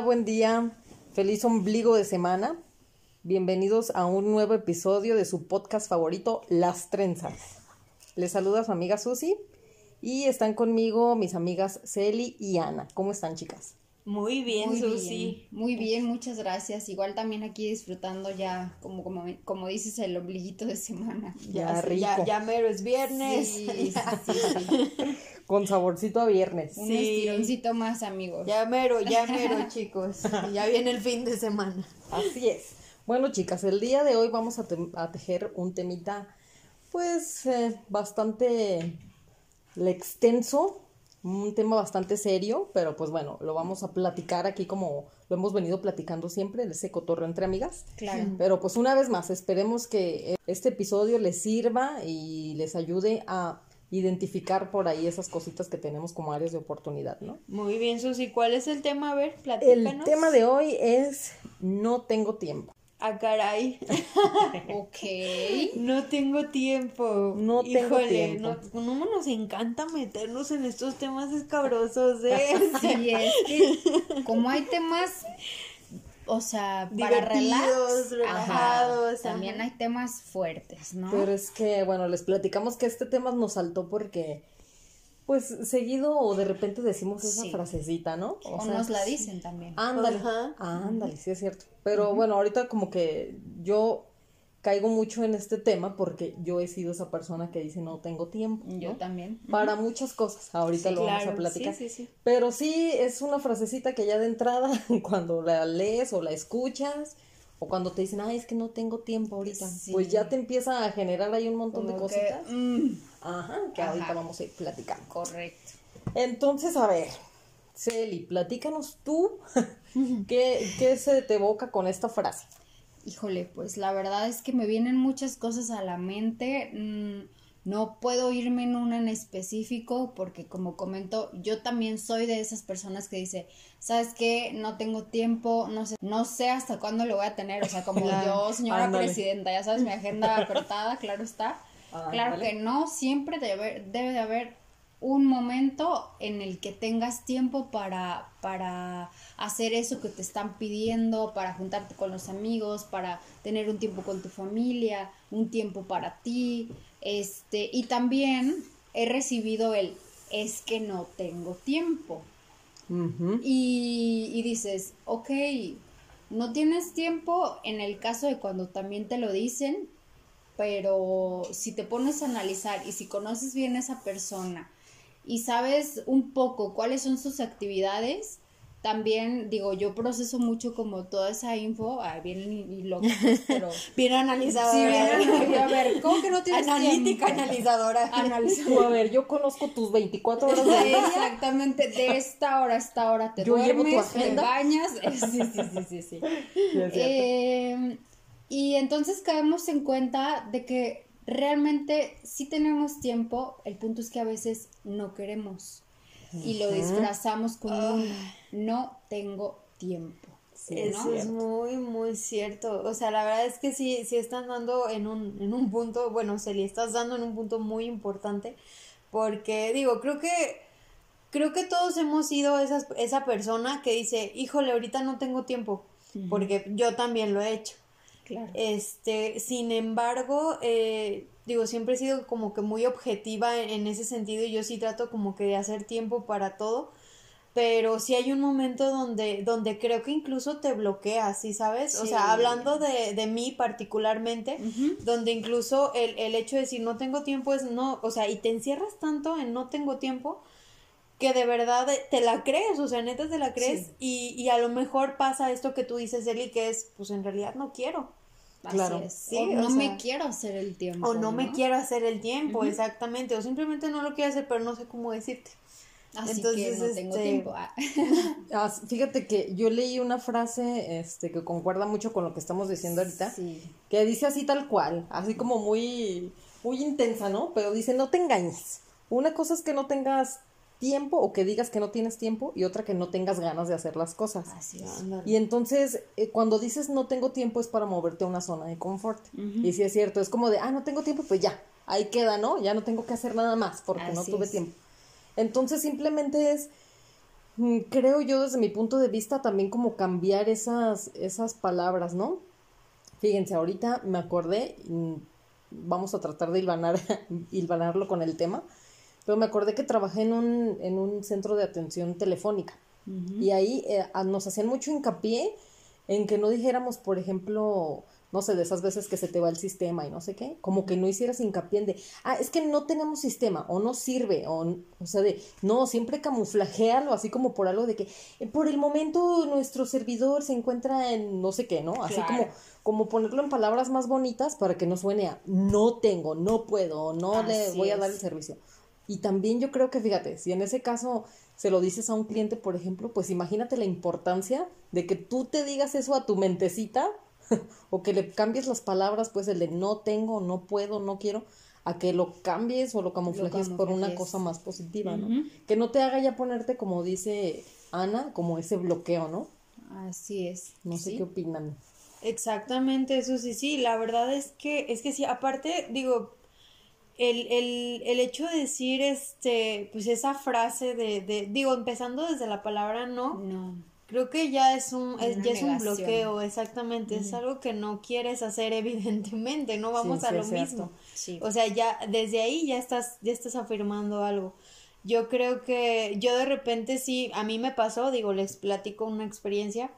Buen día. Feliz ombligo de semana. Bienvenidos a un nuevo episodio de su podcast favorito, Las Trenzas. Les saluda su amiga Susi y están conmigo mis amigas Celi y Ana. ¿Cómo están, chicas? Muy bien, Muy Susi. bien, muy bien, muchas gracias. Igual también aquí disfrutando ya, como, como, como dices, el ombliguito de semana. Ya, rico. Ya, ya mero es viernes. Sí, sí, sí. Con saborcito a viernes. Un Sí. estironcito más, amigos. Ya mero, ya mero, chicos. Ya viene el fin de semana. Así es. Bueno, chicas, el día de hoy vamos a, te- a tejer un temita, pues, eh, bastante le- extenso, un tema bastante serio, pero pues bueno, lo vamos a platicar aquí como lo hemos venido platicando siempre, ese cotorreo entre amigas. Claro. Pero pues una vez más, esperemos que este episodio les sirva y les ayude a identificar por ahí esas cositas que tenemos como áreas de oportunidad, ¿no? Muy bien, Susi. ¿Cuál es el tema? A ver, El platícanos. tema de hoy es no tengo tiempo. Ah, caray. Ok. No tengo tiempo. No tengo Híjole, tiempo. No, no nos encanta meternos en estos temas escabrosos, ¿eh? Sí, es que como hay temas, o sea, para relax, relajados, ajá, también ajá. hay temas fuertes, ¿no? Pero es que, bueno, les platicamos que este tema nos saltó porque, pues, seguido o de repente decimos esa Sí. frasecita, ¿no? o sea, nos la dicen también. Ándale, Ajá. ándale, sí es cierto. Pero bueno, ahorita como que yo caigo mucho en este tema porque yo he sido esa persona que dice no tengo tiempo. Yo también. Para muchas cosas, ahorita Sí, lo vamos a platicar. sí, sí, sí. Pero sí es una frasecita que ya de entrada, cuando la lees o la escuchas, o cuando te dicen, ay, es que no tengo tiempo ahorita, Sí. pues ya te empieza a generar ahí un montón de que, cositas. mm, Ajá, que Ajá. ahorita vamos a ir platicando. correcto. Entonces, a ver, Celi, platícanos tú qué, qué se te evoca con esta frase. Híjole, pues la verdad es que me vienen muchas cosas a la mente. mm, no puedo irme en una en específico porque como comento, yo también soy de esas personas que dice, ¿sabes qué? No tengo tiempo, no sé, no sé hasta cuándo lo voy a tener. O sea, como Claro, yo, señora ándale. presidenta, ya sabes, mi agenda apretada, claro está. Claro que no, siempre debe, debe de haber un momento en el que tengas tiempo para, para hacer eso que te están pidiendo, para juntarte con los amigos, para tener un tiempo con tu familia, un tiempo para ti. Este, y también he recibido el es que no tengo tiempo. Y, y dices, ok, no tienes tiempo en el caso de cuando también te lo dicen, pero si te pones a analizar y si conoces bien a esa persona y sabes un poco cuáles son sus actividades, también digo, yo proceso mucho como toda esa info, ah, bien y, pero Bien analizadora. sí, bien, a ver, ¿cómo que no tienes Analítica, tiempo? analizadora. Analiza- Tú, a ver, yo conozco tus 24 horas de día. Exactamente, de esta hora a esta hora te Yo llevo tu duermes, te agenda. bañas. Sí, sí, sí, sí, sí. Eh, y entonces caemos en cuenta de que realmente sí tenemos tiempo, el punto es que a veces no queremos y lo disfrazamos con un no tengo tiempo. Sí, Eso ¿no? es muy, muy cierto. O sea, la verdad es que sí, sí están dando en un, en un punto, bueno, se le estás dando en un punto muy importante, porque digo, creo que, creo que todos hemos sido esas, esa persona que dice, híjole, ahorita no tengo tiempo, porque yo también lo he hecho. Claro. Este, sin embargo, eh, digo, siempre he sido como que muy objetiva en, en ese sentido y yo sí trato como que de hacer tiempo para todo, pero sí hay un momento donde, donde creo que incluso te bloqueas, ¿sí sabes? O sea, hablando de, de mí particularmente, donde incluso el, el hecho de decir no tengo tiempo es no, o sea, y te encierras tanto en no tengo tiempo que de verdad te la crees, o sea, neta te la crees y, y a lo mejor pasa esto que tú dices, Eli, que es, pues en realidad no quiero. Así Claro. es. Sí, o o no sea, me quiero hacer el tiempo. O no, me quiero hacer el tiempo, exactamente, o simplemente no lo quiero hacer, pero no sé cómo decirte. Así Entonces, que no tengo este, tiempo. Ah, fíjate que yo leí una frase este, que concuerda mucho con lo que estamos diciendo ahorita, Sí. que dice así tal cual, así como muy, muy intensa, ¿no? Pero dice, no te engañes. Una cosa es que no tengas tiempo o que digas que no tienes tiempo y otra que no tengas ganas de hacer las cosas. Así es. Y entonces, eh, cuando dices no tengo tiempo es para moverte a una zona de confort. Y si es cierto, es como de, ah, no tengo tiempo, pues ya, ahí queda, ¿no? Ya no tengo que hacer nada más porque no tuve es. tiempo. Entonces, simplemente es Mm, Creo yo desde mi punto de vista también como cambiar esas, esas palabras, ¿no? Fíjense, ahorita me acordé, mm, vamos a tratar de hilvanar, hilvanarlo con el tema, pero me acordé que trabajé en un, en un centro de atención telefónica y ahí eh, nos hacían mucho hincapié en que no dijéramos, por ejemplo, no sé, de esas veces que se te va el sistema y no sé qué, como que no hicieras hincapié en de, ah, es que no tenemos sistema o no sirve, o, o sea, de, no, siempre camuflajealo así como por algo de que eh, por el momento nuestro servidor se encuentra en no sé qué, ¿no? Así Claro. como, como ponerlo en palabras más bonitas para que no suene a no tengo, no puedo, no le Así voy a dar el servicio. Y también yo creo que, fíjate, si en ese caso se lo dices a un cliente, por ejemplo, pues imagínate la importancia de que tú te digas eso a tu mentecita o que le cambies las palabras, pues el de no tengo, no puedo, no quiero, a que lo cambies o lo camuflajes por una cosa más positiva, ¿no? Que no te haga ya ponerte, como dice Ana, como ese bloqueo, ¿no? Así es. No sé Sí. qué opinan. Exactamente, eso sí, sí, la verdad es que, es que sí, aparte, digo, el, el, el hecho de decir, este, pues esa frase de, de, digo, empezando desde la palabra no, No. creo que ya es un, es, ya es un bloqueo, exactamente, es algo que no quieres hacer evidentemente, no vamos Sí, a sí, lo mismo. Sí. O sea, ya desde ahí ya estás, ya estás afirmando algo. Yo creo que yo de repente sí, a mí me pasó, digo, les platico una experiencia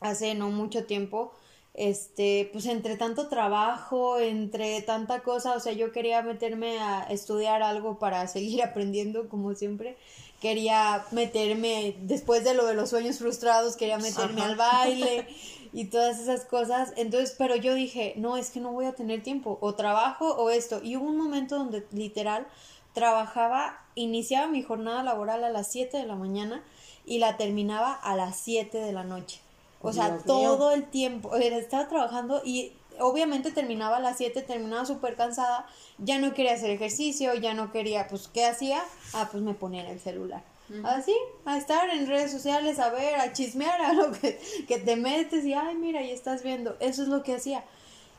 hace no mucho tiempo, este, pues entre tanto trabajo, entre tanta cosa, o sea, yo quería meterme a estudiar algo para seguir aprendiendo como siempre. Quería meterme, después de lo de los sueños frustrados, quería meterme al baile y todas esas cosas. Entonces, pero yo dije, no, es que no voy a tener tiempo, o trabajo o esto. Y hubo un momento donde literal trabajaba, iniciaba mi jornada laboral a las 7 de la mañana y la terminaba a las 7 de la noche. O sea, Dios mío. todo el tiempo, estaba trabajando y obviamente terminaba a las 7, terminaba súper cansada, ya no quería hacer ejercicio, ya no quería, pues, ¿qué hacía? Ah, pues me ponía en el celular. Así, a estar en redes sociales, a ver, a chismear, a lo que, que te metes y, ay, mira, y estás viendo. Eso es lo que hacía.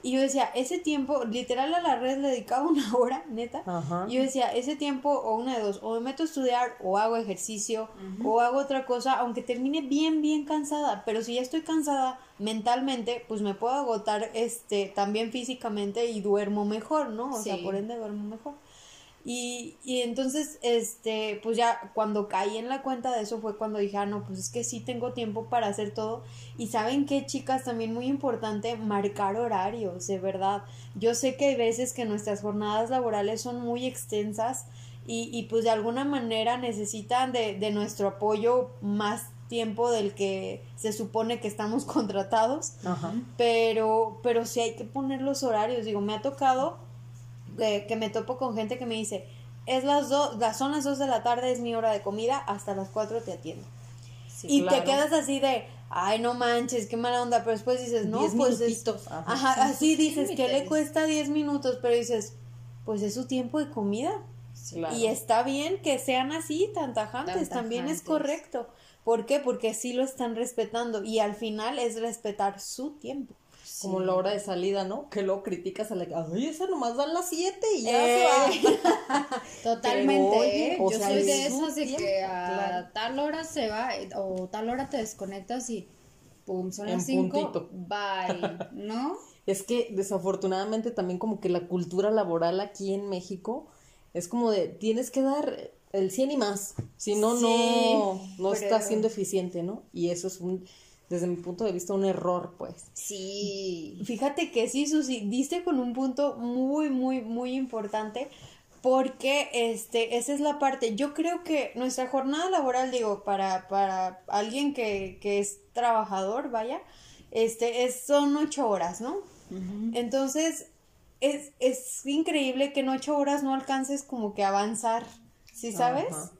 Y yo decía, ese tiempo, literal a la red le dedicaba una hora, neta. Ajá. Y yo decía, ese tiempo, o una de dos, o me meto a estudiar, o hago ejercicio, o hago otra cosa, aunque termine bien, bien cansada. Pero si ya estoy cansada mentalmente, pues me puedo agotar este también físicamente y duermo mejor, ¿no? O sea, por ende duermo mejor. Y, y entonces, este, pues ya cuando caí en la cuenta de eso fue cuando dije, ah, no, pues es que sí tengo tiempo para hacer todo. Y saben qué, chicas, también muy importante, marcar horarios, de verdad. Yo sé que hay veces que nuestras jornadas laborales son muy extensas y, y pues de alguna manera necesitan de, de nuestro apoyo más tiempo del que se supone que estamos contratados Ajá. pero pero sí hay que poner los horarios digo me ha tocado eh, que me topo con gente que me dice es las dos las son las dos de la tarde es mi hora de comida hasta las cuatro te atiendo Sí, y claro. te quedas así de ay no manches qué mala onda pero después dices no Diez pues es, ajá. ajá, así dices que le cuesta 10 minutos pero dices pues es su tiempo de comida Claro. y está bien que sean así, tan tajantes, Tan también es correcto. ¿Por qué? Porque sí lo están respetando y al final es respetar su tiempo. Como la hora de salida, ¿no? Que luego criticas a la ay, esa nomás dan las 7 y ya Eh. se va. Totalmente, Pero, oye, ¿eh? o Yo sea, soy de esas de que a claro. tal hora se va eh, o tal hora te desconectas y pum, son las cinco, puntito. bye, ¿no? Es que desafortunadamente también como que la cultura laboral aquí en México es como de tienes que dar el 100 y más, si no, no, Sí, no pero- estás siendo eficiente, ¿no? Y eso es un, desde mi punto de vista, un error, pues. Sí. Fíjate que sí, Susi, diste con un punto muy, muy, muy importante porque este, esa es la parte. Yo creo que nuestra jornada laboral, digo, para, para alguien que, que es trabajador, vaya, este, es, son ocho horas, ¿no? Entonces, es, es increíble que en ocho horas no alcances como que avanzar, ¿sí sabes? Ajá.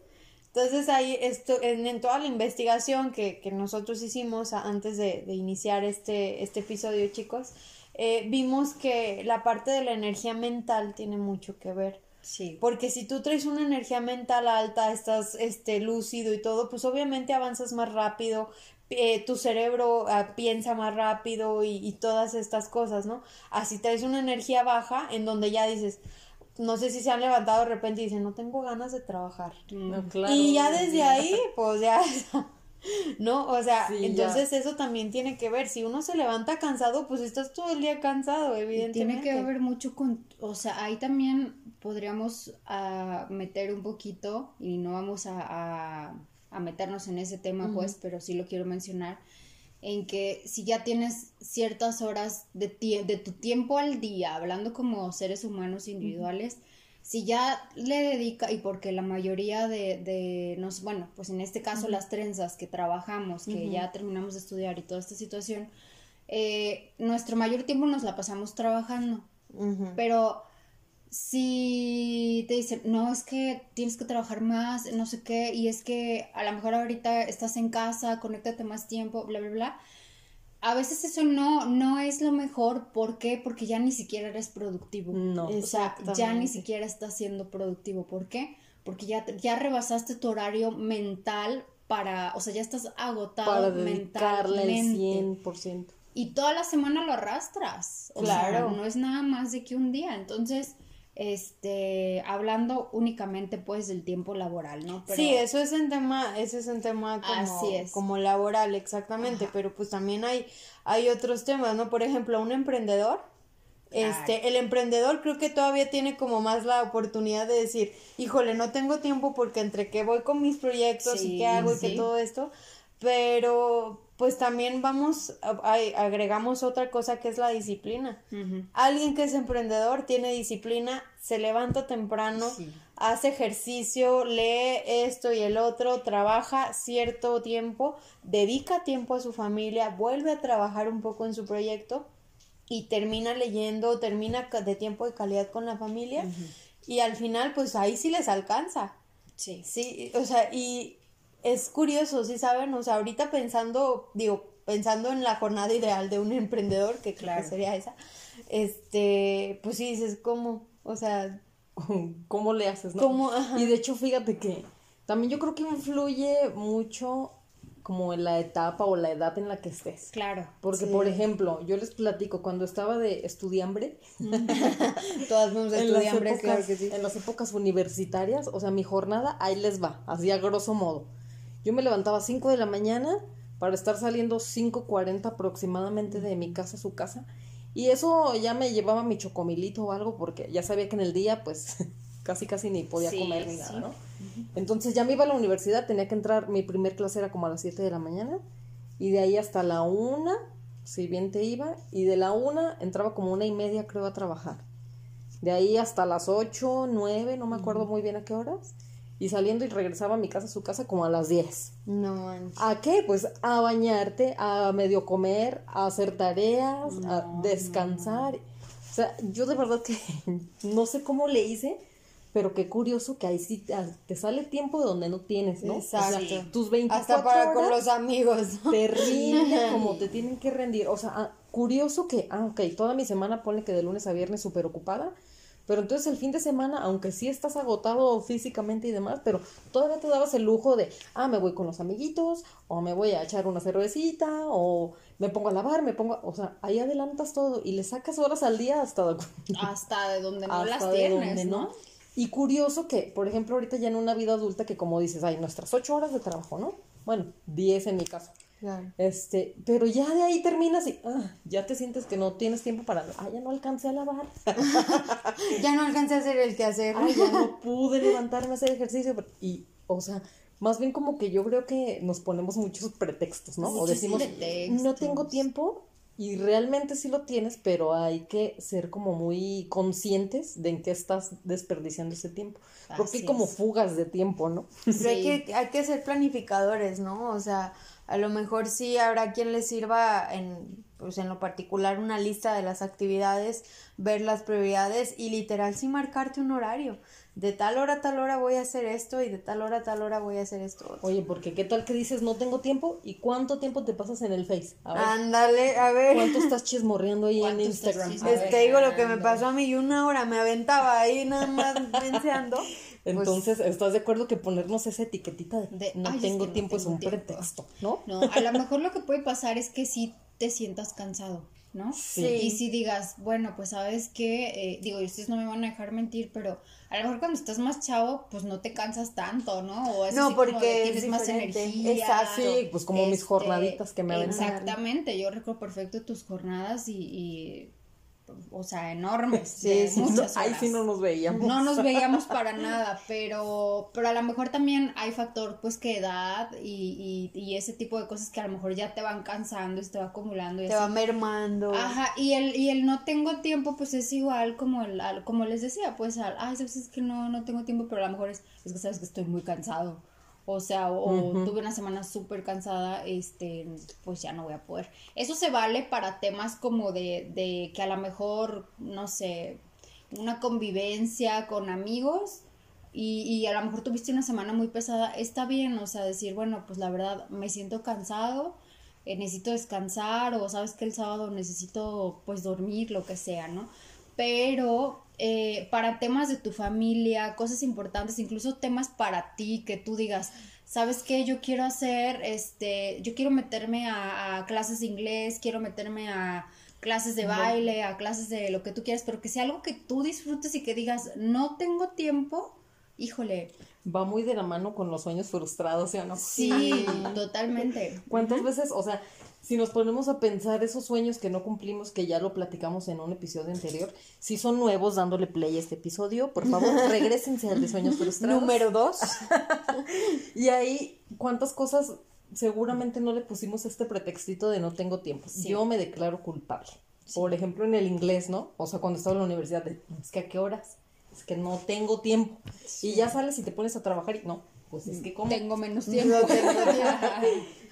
Entonces ahí esto, en, en toda la investigación que, que nosotros hicimos antes de, de iniciar este, este episodio, chicos, eh, vimos que la parte de la energía mental tiene mucho que ver. Sí. Porque si tú traes una energía mental alta, estás este, lúcido y todo, pues obviamente avanzas más rápido, eh, tu cerebro ah, piensa más rápido y, y todas estas cosas, ¿no? Así traes una energía baja en donde ya dices, no sé si se han levantado de repente y dicen, no tengo ganas de trabajar. No, claro. y ya desde ahí, pues ya, ¿no? O sea, Sí, entonces eso también tiene que ver. Si uno se levanta cansado, pues estás todo el día cansado, Y evidentemente. Tiene que ver mucho con, o sea, ahí también podríamos ah, meter un poquito, y no vamos a, a- a meternos en ese tema, pues, pero sí lo quiero mencionar, en que si ya tienes ciertas horas de, de tu tiempo al día, hablando como seres humanos individuales, si ya le dedica, y porque la mayoría de, de nos, bueno, pues en este caso las trenzas que trabajamos, que ya terminamos de estudiar y toda esta situación, eh, nuestro mayor tiempo nos la pasamos trabajando. Pero si te dicen, no, es que tienes que trabajar más, no sé qué, y es que a lo mejor ahorita estás en casa, conéctate más tiempo, bla, bla, bla. A veces eso no, no es lo mejor. ¿Por qué? Porque ya ni siquiera eres productivo. No. O sea, ya ni siquiera estás siendo productivo. ¿Por qué? Porque ya, ya rebasaste tu horario mental para, o sea, ya estás agotado Para dedicarle mentalmente. 100%. Y toda la semana lo arrastras. O Claro. sea, no es nada más de que un día. Entonces, este, hablando únicamente pues del tiempo laboral, ¿no? Pero- Sí, eso es un tema, ese es un tema como, Así es. como laboral, exactamente, pero pues también hay, hay otros temas, ¿no? Por ejemplo, un emprendedor, este, el emprendedor creo que todavía tiene como más la oportunidad de decir, híjole, no tengo tiempo porque entre que voy con mis proyectos Sí, y qué hago y que todo esto, pero pues también vamos, a- a- agregamos otra cosa que es la disciplina. Alguien que es emprendedor tiene disciplina, se levanta temprano, Sí. hace ejercicio, lee esto y el otro, trabaja cierto tiempo, dedica tiempo a su familia, vuelve a trabajar un poco en su proyecto y termina leyendo, termina de tiempo de calidad con la familia y al final pues ahí sí les alcanza. Sí. Sí, o sea, y es curioso, ¿sí saben? O sea, ahorita pensando, digo, pensando en la jornada ideal de un emprendedor, que claro sería esa, este, pues sí dices, ¿cómo? O sea, ¿Cómo le haces, no? Y de hecho, fíjate que también yo creo que influye mucho como en la etapa o la edad en la que estés. Claro. Porque, Sí. por ejemplo, yo les platico, cuando estaba de estudiambre, todas estudiar, épocas, claro que sí. en las épocas universitarias, o sea, mi jornada ahí les va, así a grosso modo. Yo me levantaba a 5 de la mañana para estar saliendo 5.40 aproximadamente de mi casa a su casa. Y eso ya me llevaba mi chocomilito o algo porque ya sabía que en el día pues casi casi ni podía Sí, comer ni sí. nada, ¿no? Entonces ya me iba a la universidad, tenía que entrar, mi primer clase era como a las 7 de la mañana y de ahí hasta la una, si bien te iba, y de la una entraba como una y media creo a trabajar. De ahí hasta las 8, 9, no me acuerdo muy bien a qué horas. Y saliendo y regresaba a mi casa, a su casa, como a las 10. No manches. ¿A qué? Pues a bañarte, a medio comer, a hacer tareas, a descansar. O sea, yo de verdad que no sé cómo le hice, pero qué curioso que ahí sí te, te sale tiempo de donde no tienes, ¿no? O sea, Exacto. tus 24 Hasta para con horas los amigos. ¿no? te rinde como te tienen que rendir. O sea, ah, curioso que, ah, ok, toda mi semana ponle que de lunes a viernes súper ocupada, pero entonces el fin de semana, aunque sí estás agotado físicamente y demás, pero todavía te dabas el lujo de, ah, me voy con los amiguitos, o me voy a echar una cervecita, o me pongo a lavar, me pongo, a- o sea, ahí adelantas todo y le sacas horas al día hasta, Hasta de donde no hasta las de tienes, donde ¿no? Y curioso que, por ejemplo, ahorita ya en una vida adulta que como dices, hay nuestras ocho horas de trabajo, ¿no? Bueno, diez en mi caso. Claro. Este, pero ya de ahí terminas y ah, ya te sientes que no tienes tiempo para, ah, ya no alcancé a lavar, Ya no alcancé a hacer el quehacer. ah, ya no pude levantarme a hacer ejercicio. Y, o sea, más bien como que yo creo que nos ponemos muchos pretextos, ¿no? o decimos, pretextos. no tengo tiempo y realmente sí lo tienes, pero hay que ser como muy conscientes de en qué estás desperdiciando ese tiempo. Porque hay como fugas de tiempo, ¿no? Pero hay que, hay que ser planificadores, ¿no? O sea, a lo mejor sí habrá quien les sirva en, pues en lo particular una lista de las actividades, ver las prioridades y literal sí marcarte un horario. De tal hora a tal hora voy a hacer esto y de tal hora a tal hora voy a hacer esto. otro. Oye, porque qué tal que dices no tengo tiempo y cuánto tiempo te pasas en el Face. Ándale, a ver. ¿cuánto estás chismorreando ahí en ¿Cuánto estás Instagram? Es- te digo lo que me pasó a mí y una hora me aventaba ahí nada más Pues, Entonces, ¿estás de acuerdo que ponernos esa etiquetita de, De, no "Ay, es tengo no tiempo es un tiempo"? pretexto, ¿no? No, a lo mejor lo que puede pasar es que sí te sientas cansado. ¿no? Sí. Y si digas, bueno, pues sabes que, digo, y ustedes no me van a dejar mentir, pero a lo mejor cuando estás más chavo, pues no te cansas tanto, ¿no? O es No, así como de porque es tienes más diferente. energía. Exacto. Sí, pues como mis Este, jornaditas que me aventan. Exactamente, yo recuerdo perfecto tus jornadas y, y, o sea, enormes. Sí, muchas Ahí sí no nos veíamos. No nos veíamos para nada, pero, pero a lo mejor también hay factor, pues, que edad y, y, y ese tipo de cosas que a lo mejor ya te van cansando y se te va acumulando y Te así. va mermando. Ajá, y el, y el no tengo tiempo, pues es igual como el, al- como les decía, pues, al, ay, sabes, es que no, no tengo tiempo, pero a lo mejor es, es que sabes que estoy muy cansado. O sea, o, tuve una semana súper cansada, este, pues ya no voy a poder. Eso se vale para temas como de, de que a lo mejor, no sé, una convivencia con amigos y, y a lo mejor tuviste una semana muy pesada, está bien, o sea, decir, bueno, pues la verdad me siento cansado, eh, necesito descansar o sabes que el sábado necesito pues dormir, lo que sea, ¿no? Pero eh, para temas de tu familia, cosas importantes, incluso temas para ti que tú digas, ¿sabes qué? Yo quiero hacer, este, yo quiero meterme a, a clases de inglés, quiero meterme a clases de baile, a clases de lo que tú quieras, pero que sea algo que tú disfrutes y que digas, no tengo tiempo, híjole, Va muy de la mano con los sueños frustrados, ¿sí o no? sí, totalmente. ¿Cuántas veces, o sea, si nos ponemos a pensar esos sueños que no cumplimos, que ya lo platicamos en un episodio anterior, si son nuevos dándole play a este episodio, por favor, regresense al de sueños frustrados. Número dos. Y ahí, ¿cuántas cosas seguramente no le pusimos este pretextito de no tengo tiempo? Yo me declaro culpable. Por ejemplo, en el inglés, ¿no? O sea, cuando estaba en la universidad, de, es que a qué horas? Es que no tengo tiempo. Y ya sales y te pones a trabajar y no, pues es que como... Tengo menos tiempo. No tengo tiempo.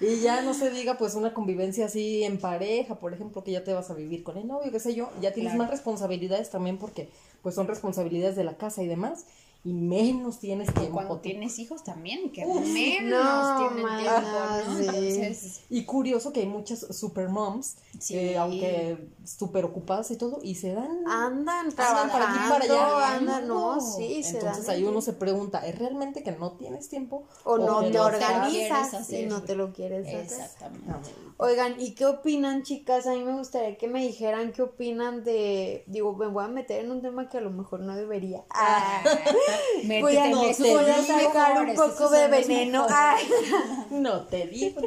Y ya no se diga, pues, una convivencia así en pareja, por ejemplo, que ya te vas a vivir con el novio, qué sé yo, ya tienes Claro. más responsabilidades también porque, pues, son responsabilidades de la casa y demás, y menos tienes tiempo. Cuando tienes hijos también, que Uf, menos no, tienen tiempo, ¿no? sí. Entonces, Y curioso que hay muchas super moms, Sí. eh, aunque súper ocupadas y todo, y se dan... Andan andan para aquí y para allá. trabajando, andan, no, No. sí, se Entonces dan ahí uno se pregunta, ¿es realmente que no tienes tiempo? O no te organizas y no te lo quieres hacer. exactamente. Oigan, ¿y qué opinan, chicas? A mí me gustaría que me dijeran qué opinan de. Digo, me voy a meter en un tema que a lo mejor no debería. Ah, voy a, Métete. voy a sacar un poco de veneno. Ah, No te digo,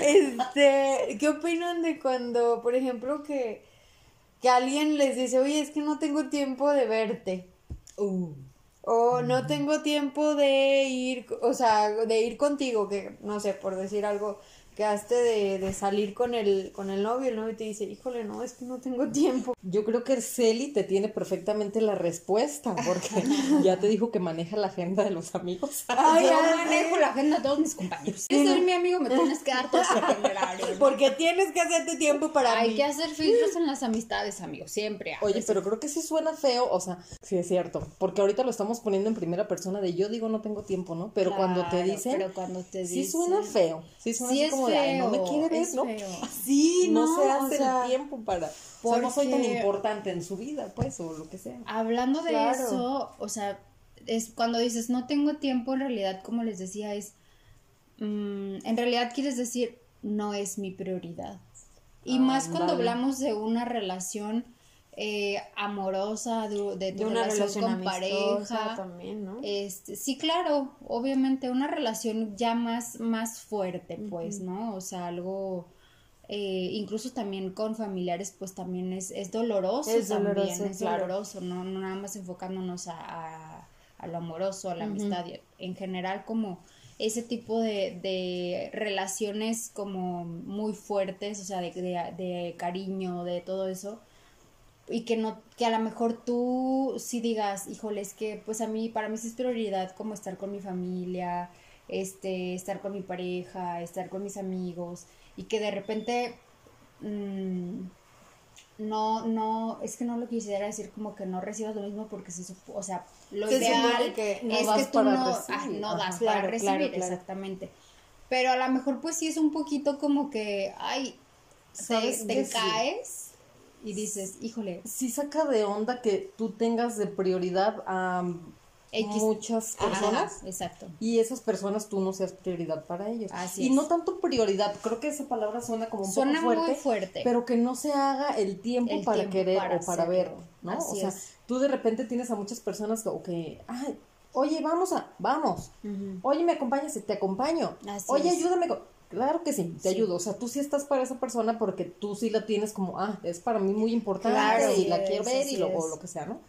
este, ¿qué opinan de cuando, por ejemplo, que, que alguien les dice, oye, es que no tengo tiempo de verte? Uh, O no tengo tiempo de ir, o sea, de ir contigo, que no sé, por decir algo, quedaste de, de salir con el, con el novio, el novio te dice, híjole, no, es que no tengo tiempo. Yo creo que Celi te tiene perfectamente la respuesta, porque ya te dijo que maneja la agenda de los amigos. Ay, Yo ya manejo la agenda de todos mis compañeros. Si eres mi amigo, me tienes que dar todo su itinerario. ¿no? Porque tienes que hacerte tiempo para Hay mí. que hacer filtros en las amistades, amigos, siempre. Oye, pero creo que sí suena feo, o sea, sí es cierto, porque ahorita lo estamos poniendo en primera persona de yo digo no tengo tiempo, ¿no? Pero cuando te dicen, pero cuando te sí dicen- suena feo, sí suena Sí así es como de, ay, no me feo, quiere ver, es ¿no? feo. Sí, No, no, se o hace sea, el tiempo para, o sea, no soy tan importante en su vida, pues, o lo que sea. Hablando de Claro. eso, o sea, es cuando dices no tengo tiempo, en realidad, como les decía, es. mm, en realidad quieres decir no es mi prioridad. Y más cuando hablamos de una relación eh, amorosa, de, de tu de una relación, relación con pareja. también, ¿no? Este, sí, claro, obviamente una relación ya más, más fuerte, pues, ¿no? O sea, algo, eh, incluso también con familiares, pues también es, es doloroso Es también, doloroso, es claro. doloroso, no, no nada más enfocándonos a, a, a lo amoroso, a la amistad, en general como ese tipo de, de relaciones como muy fuertes, o sea, de, de, de cariño, de todo eso, y que no que a lo mejor tú sí digas híjole es que pues a mí para mí sí es prioridad como estar con mi familia este estar con mi pareja estar con mis amigos y que de repente mm, no no es que no lo quisiera decir como que no recibas lo mismo porque se o sea lo Se ideal supone que no es que tú no, ah, no das Claro, para recibir claro, claro. exactamente. Pero a lo mejor pues sí es un poquito como que ay te, ¿Sabes te caes y dices híjole sí saca de onda que tú tengas de prioridad a, X. muchas Ajá, personas exacto. y esas personas tú no seas prioridad para ellos. Así y es. no tanto prioridad, creo que esa palabra suena como un Suena poco muy fuerte, fuerte. pero que no se haga el tiempo El para tiempo querer para o para ver, ¿no? Así o sea, es. tú de repente tienes a muchas personas que, ay, oye, vamos a, vamos, oye, me acompañas, te acompaño, Así oye, es. ayúdame, con-". Claro que sí, te Sí. ayudo, o sea, tú sí estás para esa persona porque tú sí la tienes como, ah, es para mí muy importante Claro, y la quiero ver y lo, o lo que sea, ¿no?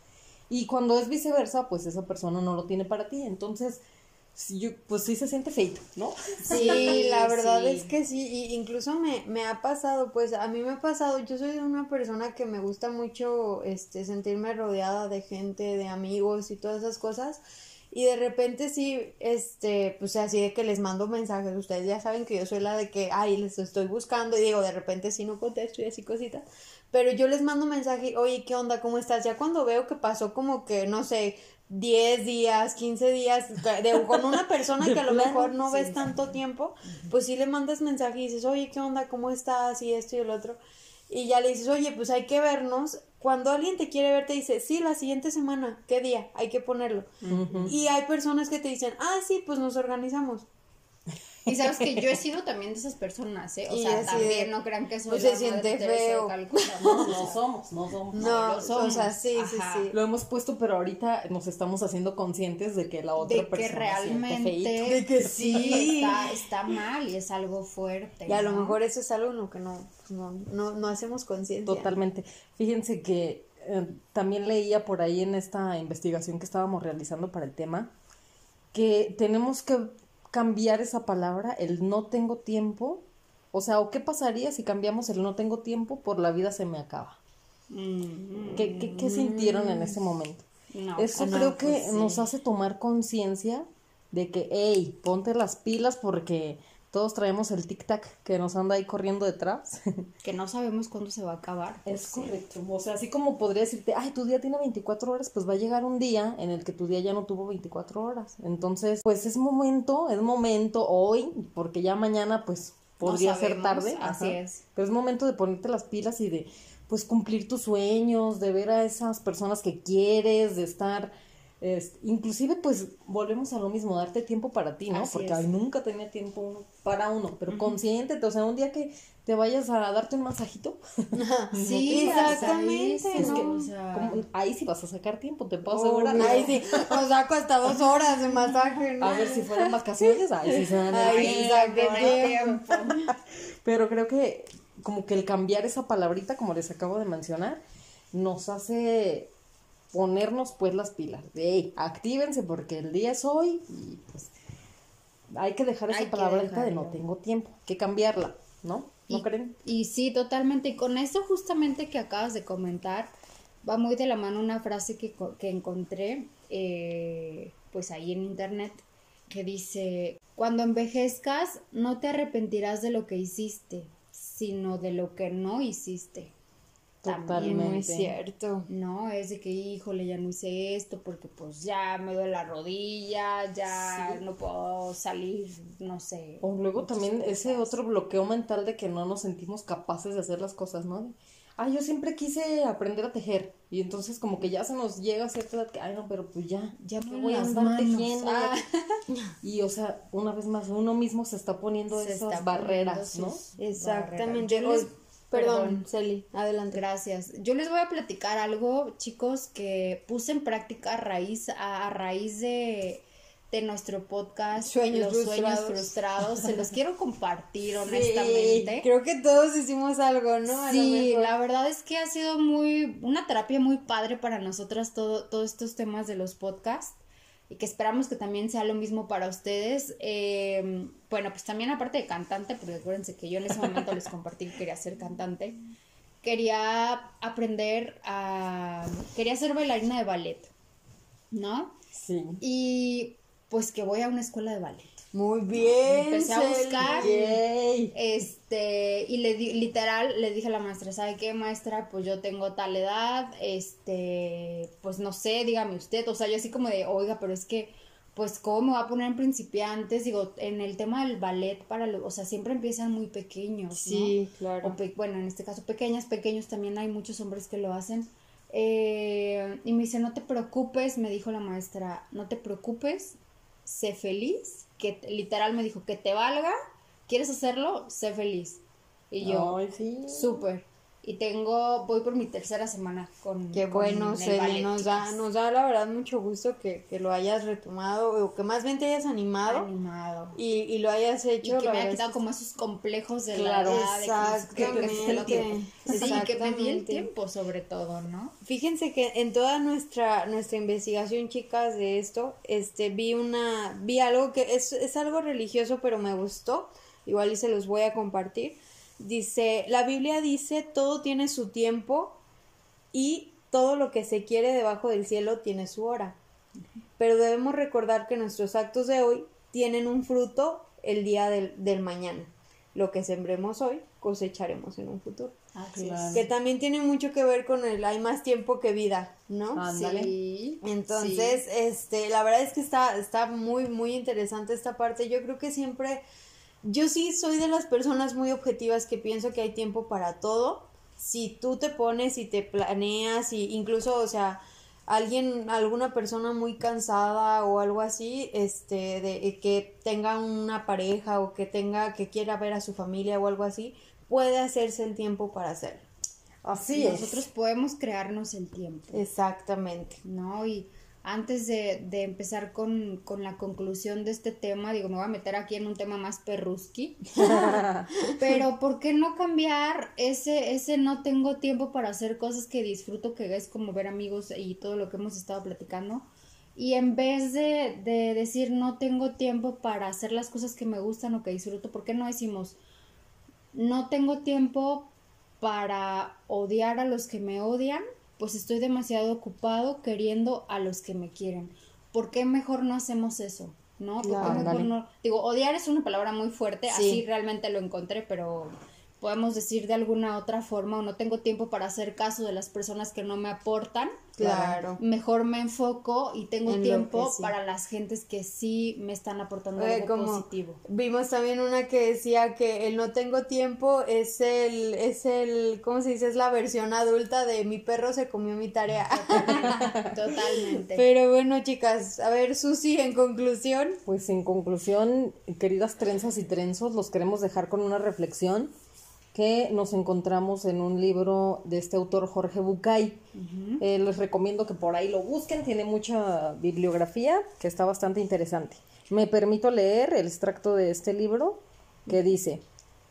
Y cuando es viceversa, pues esa persona no lo tiene para ti, entonces, sí, yo- pues sí se siente feito, ¿no? Sí, la verdad es que sí, y incluso me, me ha pasado, pues a mí me ha pasado, yo soy una persona que me gusta mucho este sentirme rodeada de gente, de amigos y todas esas cosas. Y de repente sí, este, pues así de que les mando mensajes, ustedes ya saben que yo soy la de que, ay, les estoy buscando y digo, de repente sí no contesto y así cositas, pero yo les mando mensaje, oye, ¿qué onda? ¿Cómo estás? Ya cuando veo que pasó como que, no sé, 10 días, 15 días de- con una persona que a lo mejor no sí. ves tanto tiempo, pues sí le mandas mensaje y dices, oye, ¿qué onda? ¿Cómo estás? Y esto y el otro. Y ya le dices, oye, pues hay que vernos. Cuando alguien te quiere ver, te dice, sí, la siguiente semana, ¿qué día? Hay que ponerlo. Y hay personas que te dicen, ah, sí, pues nos organizamos. Y sabes que yo he sido también de esas personas, ¿eh? O Y sea, así también de, no crean que soy pues, la se siente madre Teresa de feo. Calcuta, No, ¿no? no somos, no somos. No, lo o somos. sea, sí, sí, Ajá. sí. Lo hemos puesto, pero ahorita nos estamos haciendo conscientes de que la otra de que persona realmente siente. De que sí. está, está mal y es algo fuerte. Y a lo ¿no? mejor eso es algo en lo que no, no, no, no hacemos conciencia. Totalmente. Fíjense que eh, también leía por ahí en esta investigación que estábamos realizando para el tema que tenemos que cambiar esa palabra, el no tengo tiempo. O sea, ¿o qué pasaría si cambiamos el no tengo tiempo por la vida se me acaba? Mm, ¿Qué, qué, qué sintieron en ese momento? no, Eso no, creo que pues sí. nos hace tomar conciencia de que, hey, ponte las pilas porque todos traemos el tic-tac que nos anda ahí corriendo detrás. que no sabemos cuándo se va a acabar. Es pues, sí. correcto. O sea, así como podría decirte, ay, tu día tiene 24 horas, pues va a llegar un día en el que tu día ya no tuvo 24 horas. Entonces, pues es momento, es momento hoy, porque ya mañana, pues podría ser sabemos, tarde. así ajá. es. Pero es momento de ponerte las pilas y de, pues, cumplir tus sueños, de ver a esas personas que quieres, de estar. Es- inclusive pues volvemos a lo mismo, darte tiempo para ti, ¿no? Así Porque ay, nunca tenía tiempo para uno, pero consciéntete, o sea, un día que te vayas a darte un masajito, Sí, Exactamente, o sea, es ¿no? que, O sea, como- ahí sí vas a sacar tiempo, te puedo asegurar. Ay, sí, nos saco hasta dos horas de masaje, ¿no? A ver si fueran vacaciones, ahí sí se dan Ay, tiempo. no tiempo. Pero creo que como que el cambiar esa palabrita, como les acabo de mencionar, nos hace ponernos pues las pilas. De, "Ey, actívense porque el día es hoy y pues hay que dejar esa palabrita de no tengo tiempo, que cambiarla, ¿no? ¿No y, creen? y sí, totalmente. Y con eso justamente que acabas de comentar, va muy de la mano una frase que, que encontré eh, pues ahí en internet que dice, cuando envejezcas no te arrepentirás de lo que hiciste, sino de lo que no hiciste. También, Totalmente. Muy cierto. No, es de que, híjole, ya no hice esto porque pues ya me duele la rodilla, ya no puedo salir, no sé. O luego también ese otro bloqueo mental de que no nos sentimos capaces de hacer las cosas, ¿no? Ay, yo siempre quise aprender a tejer. Y entonces como que ya se nos llega a cierta edad que, ay, no, pero pues ya, Ya ¿qué me voy a andar manos. tejiendo. Ah. Y o sea, una vez más, uno mismo se está poniendo Se esas está barreras, poniendo ¿no? Exactamente. barreras. Yo les- Oy, perdón. Celi, adelante. Gracias. Yo les voy a platicar algo, chicos, que puse en práctica a raíz, a, a raíz de, de nuestro podcast Sueños Los Sueños Frustrados. Frustrados. Se los quiero compartir honestamente. Creo que todos hicimos algo, ¿no? A Sí, la verdad es que ha sido muy, una terapia muy padre para nosotras todo, todos estos temas de los podcasts y que esperamos que también sea lo mismo para ustedes. Eh, bueno, pues también aparte de cantante, porque acuérdense que yo en ese momento les compartí que quería ser cantante, quería aprender a, quería ser bailarina de ballet, ¿no? Sí. Y pues que voy a una escuela de ballet. Muy bien. Empecé a buscar. Yay. Este, y le di, literal, le dije a la maestra, ¿sabe qué, maestra? Pues yo tengo tal edad, este, pues no sé, dígame usted, o sea, yo así como de, oiga, pero es que, pues, ¿cómo me va a poner en principiantes? Digo, en el tema del ballet, para lo, o sea, siempre empiezan muy pequeños, ¿no? Sí, claro. O pe- bueno, en este caso pequeñas, pequeños también hay muchos hombres que lo hacen, Eh, y me dice, no te preocupes, me dijo la maestra, no te preocupes, sé feliz, que literal me dijo, que te valga, ¿quieres hacerlo? Sé feliz. Y yo, sí. Y tengo, voy por mi tercera semana con. Qué bueno, el Celi, ballet, nos da, nos da la verdad mucho gusto que, que lo hayas retomado o que más bien te hayas animado animado. y, y lo hayas Y hecho. que la me haya quitado que- como esos complejos de Claro, la edad, de que no que me. Sí, que me di el tiempo sobre todo, ¿no? Fíjense que en toda nuestra, nuestra investigación, chicas, de esto, este, vi una, vi algo que es, es algo religioso, pero me gustó, igual y se los voy a compartir. Dice, la Biblia dice, todo tiene su tiempo y todo lo que se quiere debajo del cielo tiene su hora. Pero debemos recordar que nuestros actos de hoy tienen un fruto el día del, del mañana. Lo que sembremos hoy, cosecharemos en un futuro. Claro. Que también tiene mucho que ver con el hay más tiempo que vida, ¿no? Ándale. Sí. Entonces, este, la verdad es que está, está muy, muy interesante esta parte. Yo creo que siempre, yo sí soy de las personas muy objetivas que pienso que hay tiempo para todo. Si tú te pones y te planeas y incluso, o sea, alguien, alguna persona muy cansada o algo así, este, de eh, que tenga una pareja o que tenga, que quiera ver a su familia o algo así, puede hacerse el tiempo para hacerlo. Así Nosotros podemos crearnos el tiempo. Exactamente. ¿no? Y antes de, de empezar con, con la conclusión de este tema, digo, me voy a meter aquí en un tema más perruski, pero ¿por qué no cambiar ese, ese no tengo tiempo para hacer cosas que disfruto, que es como ver amigos y todo lo que hemos estado platicando? Y en vez de, de decir no tengo tiempo para hacer las cosas que me gustan o que disfruto, ¿por qué no decimos no tengo tiempo para odiar a los que me odian, pues estoy demasiado ocupado queriendo a los que me quieren. ¿Por qué mejor no hacemos eso? ¿No? ¿Por qué mejor no? Digo, odiar es una palabra muy fuerte, Sí. así realmente lo encontré, pero podemos decir de alguna otra forma, o no tengo tiempo para hacer caso de las personas que no me aportan. Claro. Mejor me enfoco y tengo En tiempo sí. para las gentes que sí me están aportando algo como positivo. Vimos también una que decía que el no tengo tiempo es el, es el, ¿cómo se dice? Es la versión adulta de mi perro se comió mi tarea. Totalmente. Pero bueno, chicas, a ver, Susi, en conclusión. Pues en conclusión, queridas trenzas y trenzos, los queremos dejar con una reflexión que nos encontramos en un libro de este autor Jorge Bucay. Eh, les recomiendo que por ahí lo busquen, tiene mucha bibliografía que está bastante interesante. Me permito leer el extracto de este libro que dice,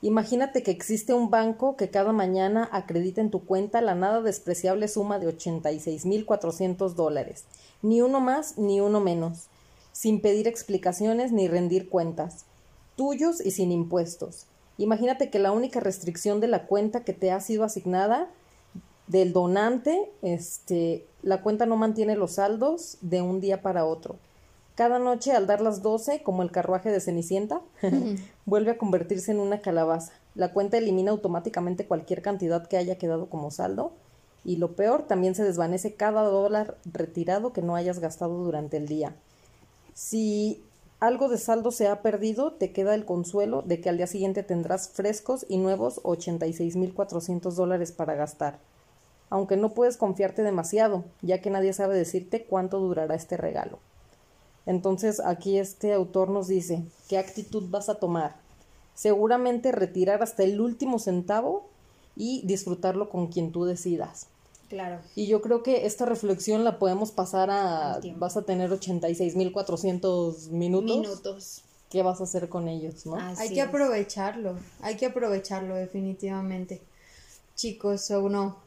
imagínate que existe un banco que cada mañana acredita en tu cuenta la nada despreciable suma de 86.400 dólares, ni uno más ni uno menos, sin pedir explicaciones ni rendir cuentas, tuyos y sin impuestos. Imagínate que la única restricción de la cuenta que te ha sido asignada del donante, este, la cuenta no mantiene los saldos de un día para otro. Cada noche al dar las 12, como el carruaje de Cenicienta, vuelve a convertirse en una calabaza. La cuenta elimina automáticamente cualquier cantidad que haya quedado como saldo y lo peor, también se desvanece cada dólar retirado que no hayas gastado durante el día. Si algo de saldo se ha perdido, te queda el consuelo de que al día siguiente tendrás frescos y nuevos 86.400 dólares para gastar. Aunque no puedes confiarte demasiado, ya que nadie sabe decirte cuánto durará este regalo. Entonces aquí este autor nos dice, ¿qué actitud vas a tomar? Seguramente retirar hasta el último centavo y disfrutarlo con quien tú decidas. Claro. Y yo creo que esta reflexión la podemos pasar a... Vas a tener 86.400 minutos. Minutos. ¿Qué vas a hacer con ellos, no? Así hay que es. aprovecharlo, hay que aprovecharlo definitivamente. Chicos, o no.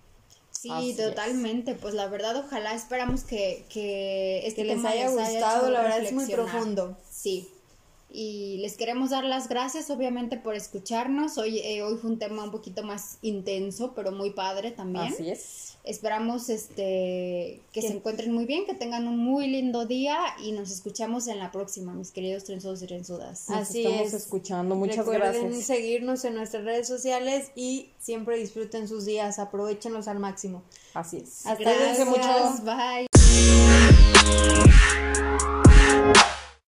Sí, Así es. totalmente. Pues la verdad, ojalá esperamos que, que este Que les haya gustado, la verdad es muy profundo. Sí. Y les queremos dar las gracias, obviamente, por escucharnos. Hoy, eh, hoy fue un tema un poquito más intenso, pero muy padre también. Así es. Esperamos este que se encuentren muy bien, que tengan un muy lindo día y nos escuchamos en la próxima, mis queridos trenzudos y trenzudas. Nos Así estamos es. escuchando. Muchas Recuerden gracias. seguirnos en nuestras redes sociales y siempre disfruten sus días, aprovechenlos al máximo. Así es. Hasta luego. mucho. Bye.